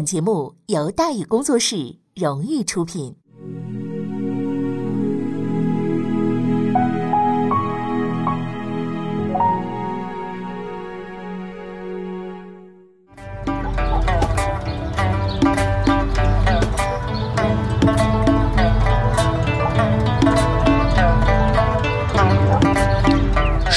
本节目由大宇工作室荣誉出品。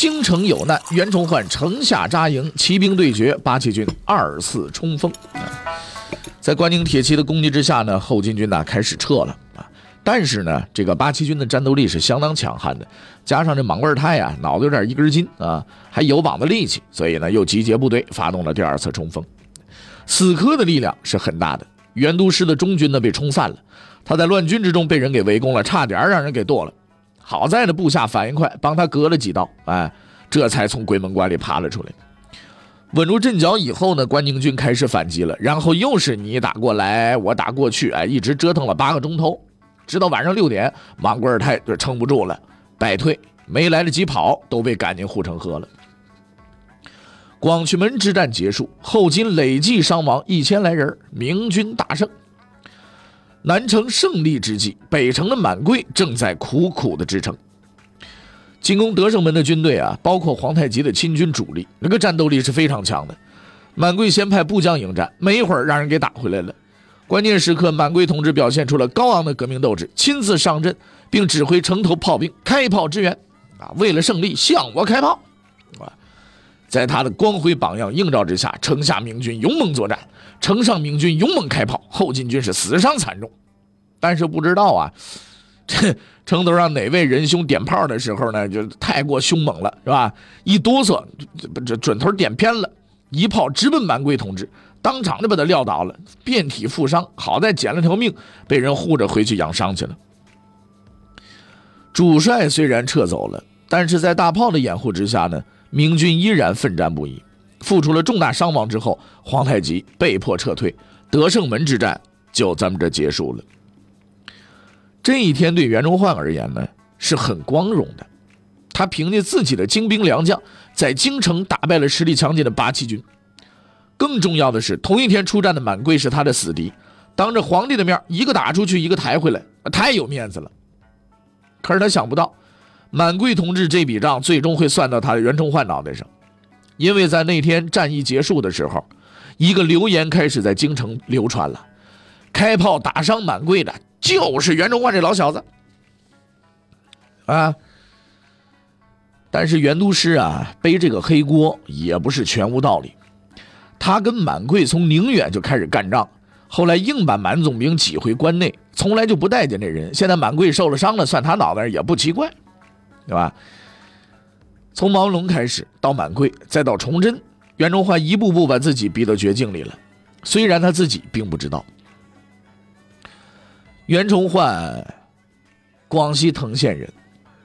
京城有难，袁崇焕城下扎营，骑兵对决，八旗军二次冲锋。在关宁铁骑的攻击之下呢，后金军呢开始撤了啊。但是呢，这个八旗军的战斗力是相当强悍的，加上这莽贵泰啊，脑子有点一根筋啊，还有膀子力气，所以呢，又集结部队发动了第二次冲锋。死磕的力量是很大的，袁都师的中军呢被冲散了，他在乱军之中被人给围攻了，差点让人给剁了。好在呢，部下反应快，帮他割了几刀，哎，这才从鬼门关里爬了出来。稳住阵脚以后呢，关宁军开始反击了，然后又是你打过来，我打过去，哎，一直折腾了八个钟头，直到晚上六点，莽贵尔泰就撑不住了，败退，没来得及跑，都被赶进护城河了。广渠门之战结束，后金累计伤亡一千来人，明军大胜。南城胜利之际，北城的满贵正在苦苦的支撑。进攻德胜门的军队啊，包括皇太极的亲军主力，那个战斗力是非常强的。满贵先派部将迎战，没一会儿让人给打回来了。关键时刻，满贵同志表现出了高昂的革命斗志，亲自上阵，并指挥城头炮兵开炮支援。啊，为了胜利，向我开炮！啊，在他的光辉榜样映照之下，城下明军勇猛作战。城上明军勇猛开炮，后金军是死伤惨重，但是不知道啊，这城头上哪位仁兄点炮的时候呢，就太过凶猛了，是吧？一哆嗦，这这准头点偏了，一炮直奔满贵同志，当场就把他撂倒了，遍体负伤。好在捡了条命，被人护着回去养伤去了。主帅虽然撤走了，但是在大炮的掩护之下呢，明军依然奋战不已。付出了重大伤亡之后，皇太极被迫撤退，德胜门之战就这么着结束了。这一天对袁崇焕而言呢是很光荣的，他凭借自己的精兵良将，在京城打败了实力强劲的八旗军。更重要的是，同一天出战的满贵是他的死敌，当着皇帝的面，一个打出去，一个抬回来，太有面子了。可是他想不到，满贵同志这笔账最终会算到他的袁崇焕脑袋上。因为在那天战役结束的时候，一个流言开始在京城流传了：开炮打伤满贵的，就是袁崇焕这老小子。啊！但是袁都师啊，背这个黑锅也不是全无道理。他跟满贵从宁远就开始干仗，后来硬把满总兵挤回关内，从来就不待见这人。现在满贵受了伤了，算他脑袋也不奇怪，对吧？从毛龙开始，到满贵，再到崇祯，袁崇焕一步步把自己逼到绝境里了。虽然他自己并不知道。袁崇焕，广西藤县人，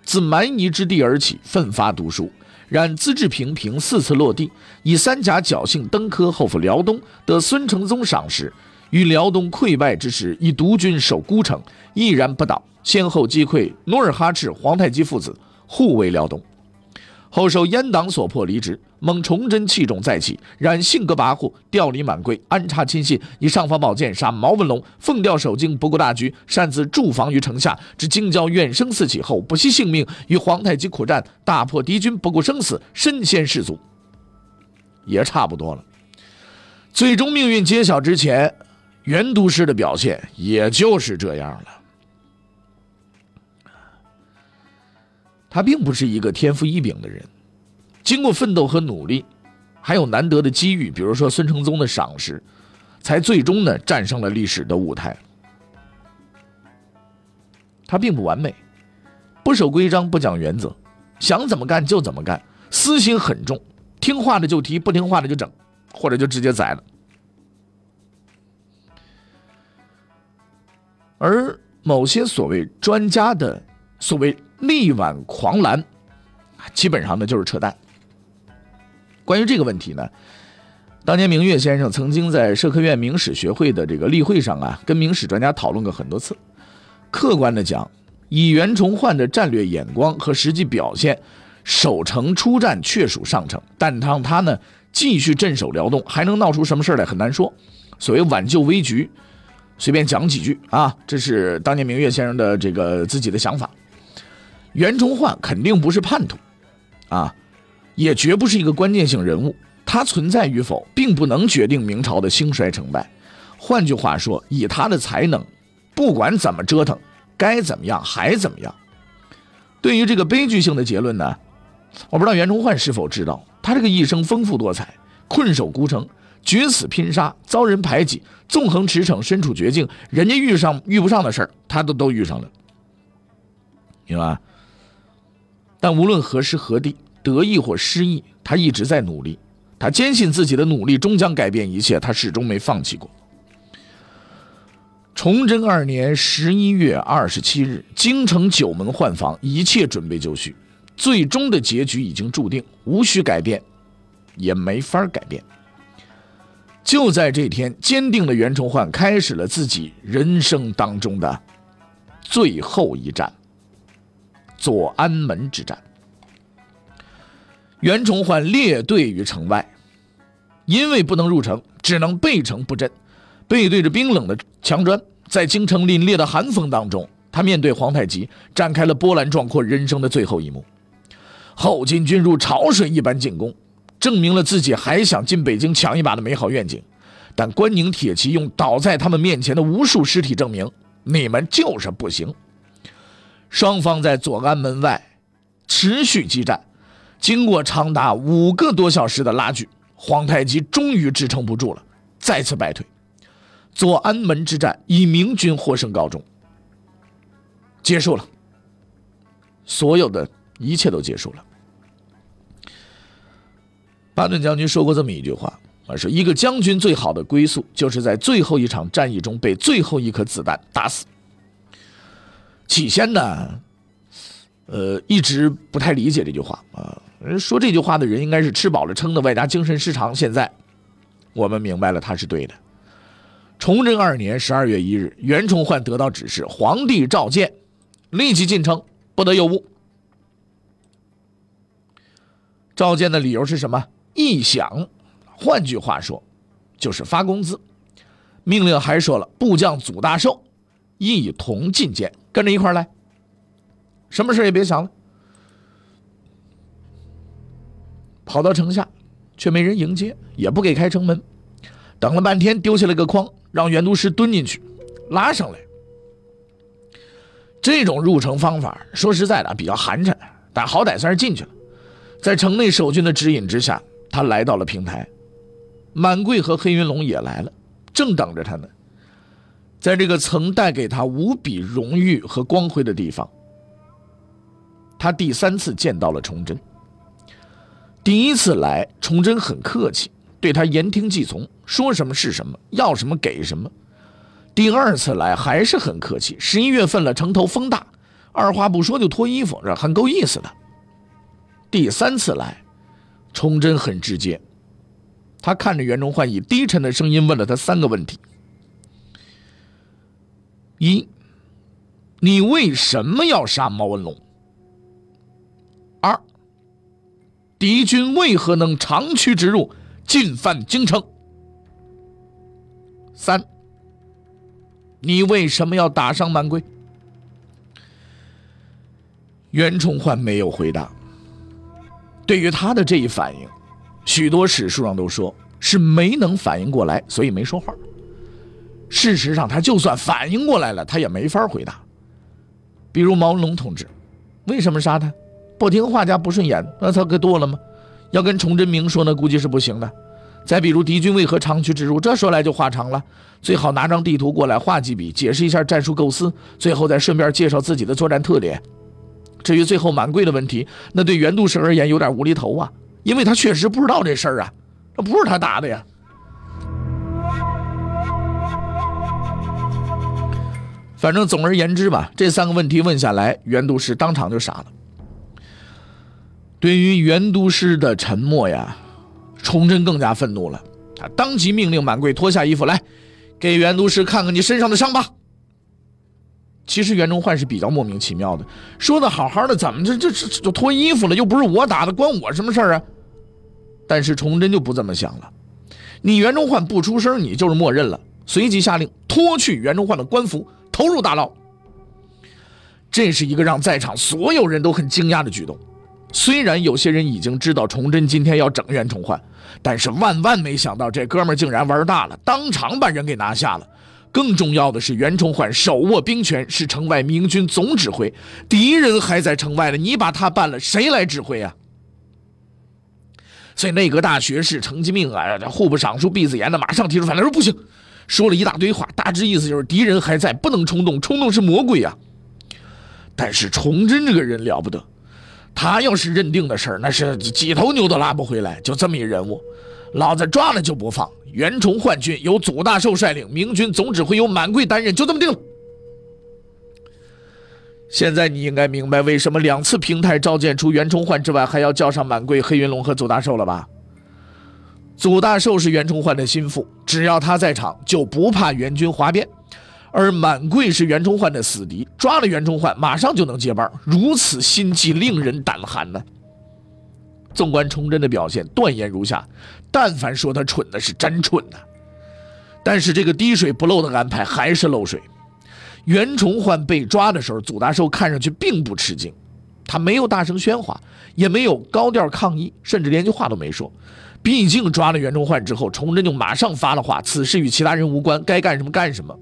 自蛮夷之地而起，奋发读书，然资质平平，四次落地，以三甲侥幸登科，后赴辽东，得孙承宗赏识，于辽东溃败之时，以独军守孤城，毅然不倒，先后击溃努尔哈赤、皇太极父子，护卫辽东。后受阉党所迫离职，蒙崇祯器重再起，然性格跋扈，调离满贵，安插亲信，以尚方宝剑杀毛文龙，奉调守京，不顾大局，擅自驻防于城下。至京郊怨声四起后，不惜性命与皇太极苦战，大破敌军，不顾生死，身先士卒。也差不多了。最终命运揭晓之前，袁都师的表现也就是这样了。他并不是一个天赋异禀的人，经过奋斗和努力，还有难得的机遇，比如说孙承宗的赏识，才最终呢战胜了历史的舞台。他并不完美，不守规章，不讲原则，想怎么干就怎么干，私心很重，听话的就提，不听话的就整，或者就直接宰了。而某些所谓专家的所谓力挽狂澜，基本上呢就是扯淡。关于这个问题呢，当年明月先生曾经在社科院明史学会的这个例会上啊，跟明史专家讨论过很多次。客观的讲，以袁崇焕的战略眼光和实际表现，守城出战确属上乘，但当他呢继续镇守辽东，还能闹出什么事来很难说。所谓挽救危局，随便讲几句啊，这是当年明月先生的这个自己的想法。袁崇焕肯定不是叛徒，啊。也绝不是一个关键性人物，他存在与否，并不能决定明朝的兴衰成败。换句话说，以他的才能，不管怎么折腾，该怎么样还怎么样。对于这个悲剧性的结论呢，我不知道袁崇焕是否知道，他这个一生丰富多彩，困守孤城，决死拼杀，遭人排挤，纵横驰骋，身处绝境，人家遇上遇不上的事儿，他都都遇上了，明白？但无论何时何地。得意或失意，他一直在努力。他坚信自己的努力终将改变一切，他始终没放弃过。崇祯二年十一月二十七日，京城九门换防，一切准备就绪，最终的结局已经注定，无需改变，也没法改变。就在这天，坚定的袁崇焕开始了自己人生当中的最后一战——左安门之战。袁崇焕列队于城外，因为不能入城，只能背城布阵，背对着冰冷的墙砖，在京城凛冽的寒风当中，他面对皇太极，展开了波澜壮阔人生的最后一幕。后金军如潮水一般进攻，证明了自己还想进北京抢一把的美好愿景。但关宁铁骑用倒在他们面前的无数尸体证明，你们就是不行。双方在左安门外持续激战。经过长达五个多小时的拉锯，皇太极终于支撑不住了，再次败退。左安门之战以明军获胜告终，结束了。所有的一切都结束了。巴顿将军说过这么一句话：“啊，说一个将军最好的归宿，就是在最后一场战役中被最后一颗子弹打死。”起先呢，呃，一直不太理解这句话啊。说这句话的人应该是吃饱了撑的，外加精神失常。现在我们明白了，他是对的。崇祯二年十二月一日，袁崇焕得到指示，皇帝召见，立即进城，不得有误。召见的理由是什么？异响。换句话说，就是发工资。命令还说了，部将祖大寿一同觐见，跟着一块来。什么事也别想了。跑到城下，却没人迎接，也不给开城门。等了半天，丢下了个筐，让袁都师蹲进去，拉上来。这种入城方法，说实在的比较寒碜，但好歹算是进去了。在城内守军的指引之下，他来到了平台。满贵和黑云龙也来了，正等着他呢。在这个曾带给他无比荣誉和光辉的地方，他第三次见到了崇祯。第一次来，崇祯很客气，对他言听计从，说什么是什么，要什么给什么。第二次来还是很客气。十一月份了，城头风大，二话不说就脱衣服，这很够意思的。第三次来，崇祯很直接，他看着袁崇焕，以低沉的声音问了他三个问题：一，你为什么要杀毛文龙？二。敌军为何能长驱直入，进犯京城？三，你为什么要打伤满贵？袁崇焕没有回答。对于他的这一反应，许多史书上都说是没能反应过来，所以没说话。事实上，他就算反应过来了，他也没法回答。比如毛文龙同志，为什么杀他？不听话家不顺眼，那他可剁了吗？要跟崇祯明说呢，估计是不行的。再比如敌军为何长驱直入，这说来就话长了。最好拿张地图过来画几笔，解释一下战术构思，最后再顺便介绍自己的作战特点。至于最后满贵的问题，那对袁度师而言有点无厘头啊，因为他确实不知道这事儿啊，那不是他打的呀。反正总而言之吧，这三个问题问下来，袁都师当场就傻了。对于袁都师的沉默呀，崇祯更加愤怒了，他当即命令满贵脱下衣服来，给袁都师看看你身上的伤疤。其实袁崇焕是比较莫名其妙的，说的好好的，怎么这这这就脱衣服了？又不是我打的，关我什么事儿啊？但是崇祯就不这么想了，你袁崇焕不出声，你就是默认了。随即下令脱去袁崇焕的官服，投入大牢。这是一个让在场所有人都很惊讶的举动。虽然有些人已经知道崇祯今天要整袁崇焕，但是万万没想到这哥们竟然玩大了，当场把人给拿下了。更重要的是，袁崇焕手握兵权，是城外明军总指挥，敌人还在城外呢，你把他办了，谁来指挥啊？所以内阁大学士程继命啊，户部尚书毕子言的马上提出反对，说不行，说了一大堆话，大致意思就是敌人还在，不能冲动，冲动是魔鬼啊。但是崇祯这个人了不得，他要是认定的事儿，那是几头牛都拉不回来，就这么一人物，老子抓了就不放。袁崇焕军由祖大寿率领，明军总指挥由满贵担任，就这么定了。现在你应该明白为什么两次平台召见除袁崇焕之外，还要叫上满贵、黑云龙和祖大寿了吧？祖大寿是袁崇焕的心腹，只要他在场，就不怕袁军哗变；而满贵是袁崇焕的死敌，抓了袁崇焕，马上就能接班。如此心计，令人胆寒呢。纵观崇祯的表现，断言如下：但凡说他蠢的是真蠢呐。但是这个滴水不漏的安排还是漏水。袁崇焕被抓的时候，祖大寿看上去并不吃惊，他没有大声喧哗，也没有高调抗议，甚至连句话都没说。毕竟抓了袁崇焕之后，崇祯就马上发了话：此事与其他人无关，该干什么干什么。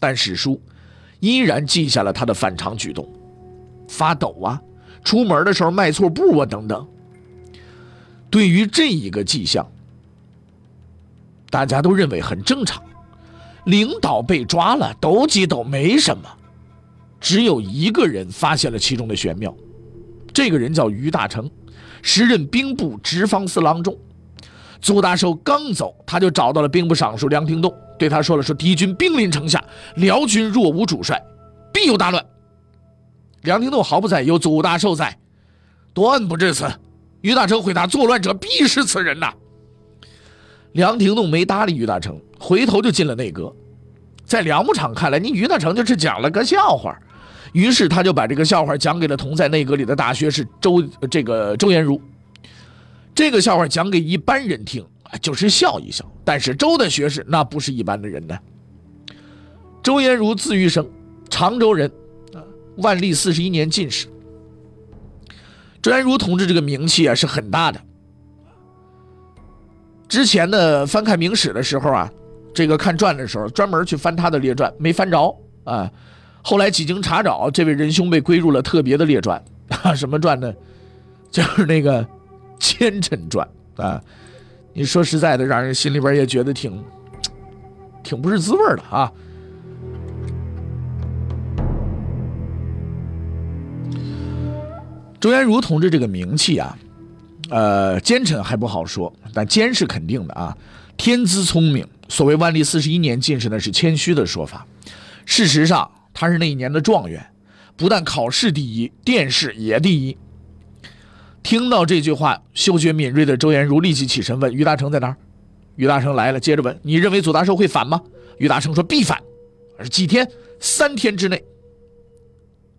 但史书依然记下了他的反常举动，发抖啊。出门的时候迈错步啊，等等。对于这一个迹象，大家都认为很正常。领导被抓了，抖几抖没什么。只有一个人发现了其中的玄妙，这个人叫于大成，时任兵部直方司郎中。祖大寿刚走，他就找到了兵部尚书梁廷栋，对他说了：“说敌军兵临城下，辽军若无主帅，必有大乱。”梁廷栋毫不在意，有祖大寿在，断不至此。于大成回答：“作乱者必是此人呐。”梁廷栋没搭理于大成，回头就进了内阁。在梁牧场看来，你于大成就是讲了个笑话，于是他就把这个笑话讲给了同在内阁里的大学士周这个周延儒。这个笑话讲给一般人听就是笑一笑，但是周的学士那不是一般的人呢。周延儒字玉生，常州人。万历四十一年进士，周延儒同志这个名气啊是很大的。之前呢，翻看明史的时候啊，这个看传的时候，专门去翻他的列传，没翻着啊。后来几经查找，这位仁兄被归入了特别的列传 啊，什么传呢？就是那个《奸臣传》啊。你说实在的，让人心里边也觉得挺挺不是滋味的啊。周延儒同志这个名气啊，呃，奸臣还不好说，但奸是肯定的啊。天资聪明，所谓万历四十一年进士，那是谦虚的说法。事实上，他是那一年的状元，不但考试第一，殿试也第一。听到这句话，嗅觉敏锐的周延儒立即起身问：“于大成在哪儿？”于大成来了，接着问：“你认为左大寿会反吗？”于大成说：“必反，而几天？三天之内。”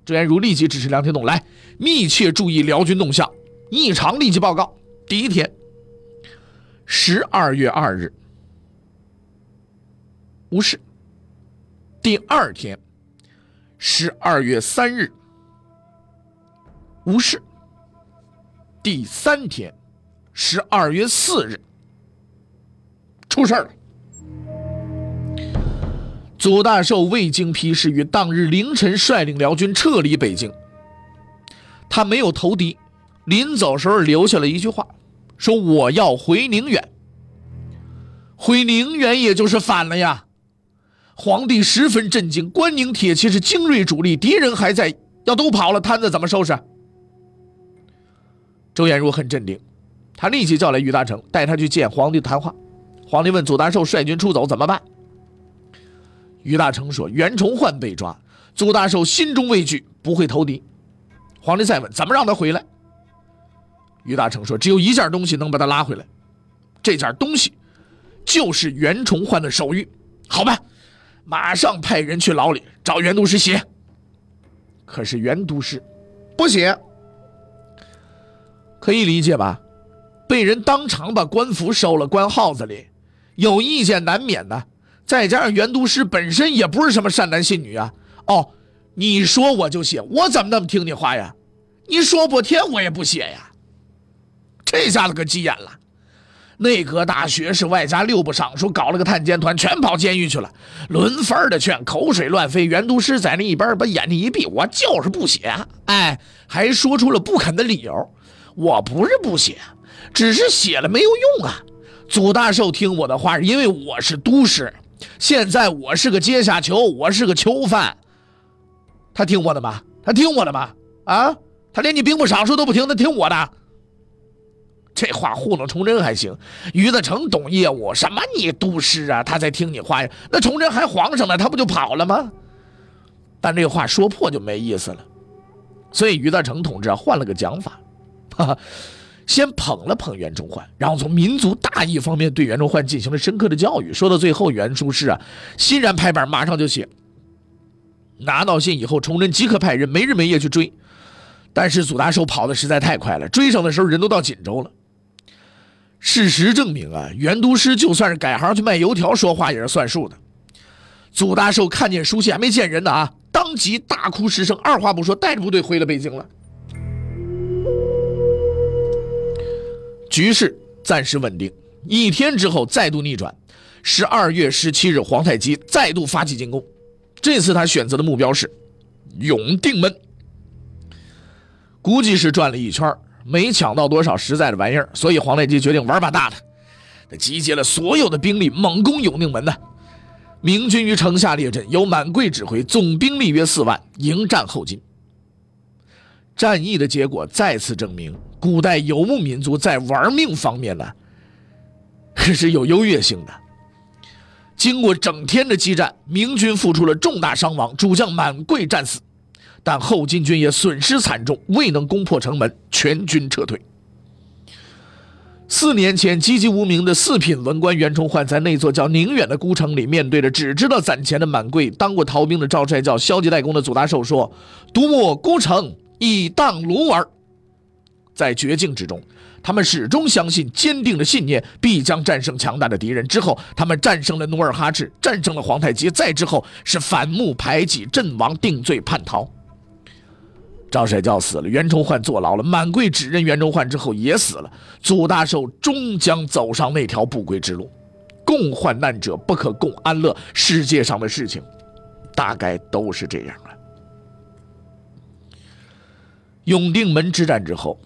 周延儒立即指示梁廷栋来密切注意辽军动向，异常立即报告。第一天，十二月二日，无事；第二天，十二月三日，无事；第三天，十二月四日，出事了。祖大寿未经批示，于当日凌晨率领辽军撤离北京。他没有投敌，临走时候留下了一句话，说：“我要回宁远。”回宁远也就是反了呀！皇帝十分震惊，关宁铁骑是精锐主力，敌人还在，要都跑了，摊子怎么收拾？周延儒很镇定，他立即叫来于大成，带他去见皇帝谈话。皇帝问：“祖大寿率军出走怎么办？”于大成说：“袁崇焕被抓，祖大寿心中畏惧，不会投敌。”皇帝再问：“怎么让他回来？”于大成说：“只有一件东西能把他拉回来，这件东西就是袁崇焕的手谕。”好吧，马上派人去牢里找袁都师写。可是袁都师不写，可以理解吧？被人当场把官服收了，关号子里，有意见难免的。再加上袁都师本身也不是什么善男信女啊。哦，你说我就写，我怎么那么听你话呀？你说不天我也不写呀。这下子可急眼了。内阁大学士外加六部尚书搞了个探监团，全跑监狱去了，轮番的劝，口水乱飞。袁都师在那一边把眼睛一闭，我就是不写，哎，还说出了不肯的理由。我不是不写，只是写了没有用啊。祖大寿听我的话，因为我是都师，现在我是个阶下囚，我是个囚犯，他听我的吗？他听我的吗？啊，他连你兵部尚书都不听，他听我的。这话糊弄崇祯还行，于德成懂业务，什么你都师啊，他在听你话呀。那崇祯还皇上呢，他不就跑了吗？但这话说破就没意思了，所以于德成同志啊换了个讲法，哈哈，先捧了捧袁崇焕，然后从民族大义方面对袁崇焕进行了深刻的教育。说到最后，袁术士啊欣然拍板，马上就写。拿到信以后，崇祯即刻派人没日没夜去追，但是祖大寿跑的实在太快了，追上的时候人都到锦州了。事实证明啊，袁都师就算是改行去卖油条，说话也是算数的。祖大寿看见书信还没见人呢啊，当即大哭失声，二话不说带着部队回了北京了。局势暂时稳定，一天之后再度逆转。十二月十七日，皇太极再度发起进攻，这次他选择的目标是永定门，估计是转了一圈没抢到多少实在的玩意儿，所以黄太极决定玩把大的，他集结了所有的兵力猛攻永定门呢。明军于城下列阵，由满贵指挥，总兵力约四万，迎战后金。战役的结果再次证明，古代游牧民族在玩命方面呢，可是有优越性的。经过整天的激战，明军付出了重大伤亡，主将满贵战死。但后金军也损失惨重，未能攻破城门，全军撤退。四年前，籍籍无名的四品文官袁崇焕，在那座叫宁远的孤城里，面对着只知道攒钱的满贵，当过逃兵的赵帅教、消极怠工的祖大寿，说：“独我孤城以荡卢儿。”在绝境之中，他们始终相信，坚定的信念必将战胜强大的敌人。之后，他们战胜了努尔哈赤，战胜了皇太极，再之后是反目排挤、阵亡、定罪、叛逃。赵帅教死了，袁崇焕坐牢了，满贵指认袁崇焕之后也死了，祖大寿终将走上那条不归之路。共患难者不可共安乐，世界上的事情，大概都是这样了。永定门之战之后，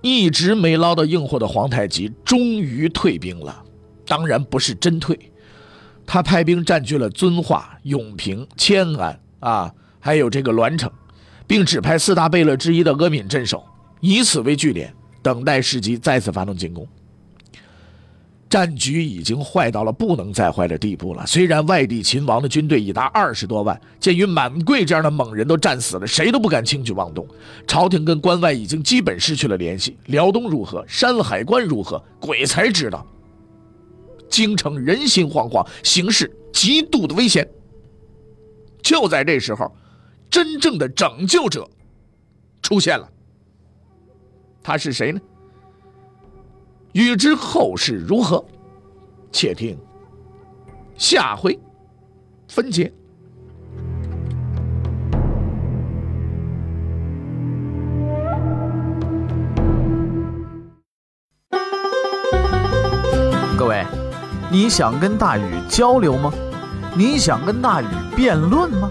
一直没捞到硬货的皇太极终于退兵了，当然不是真退，他派兵占据了遵化、永平、迁安啊，还有这个栾城。并指派四大贝勒之一的阿敏镇守，以此为据点，等待时机再次发动进攻。战局已经坏到了不能再坏的地步了。虽然外地秦王的军队已达二十多万，鉴于满贵这样的猛人都战死了，谁都不敢轻举妄动。朝廷跟关外已经基本失去了联系。辽东如何？山海关如何？鬼才知道。京城人心惶惶，形势极度的危险。就在这时候。真正的拯救者出现了，他是谁呢？欲知后事如何，且听下回分解。各位，你想跟大禹交流吗？你想跟大禹辩论吗？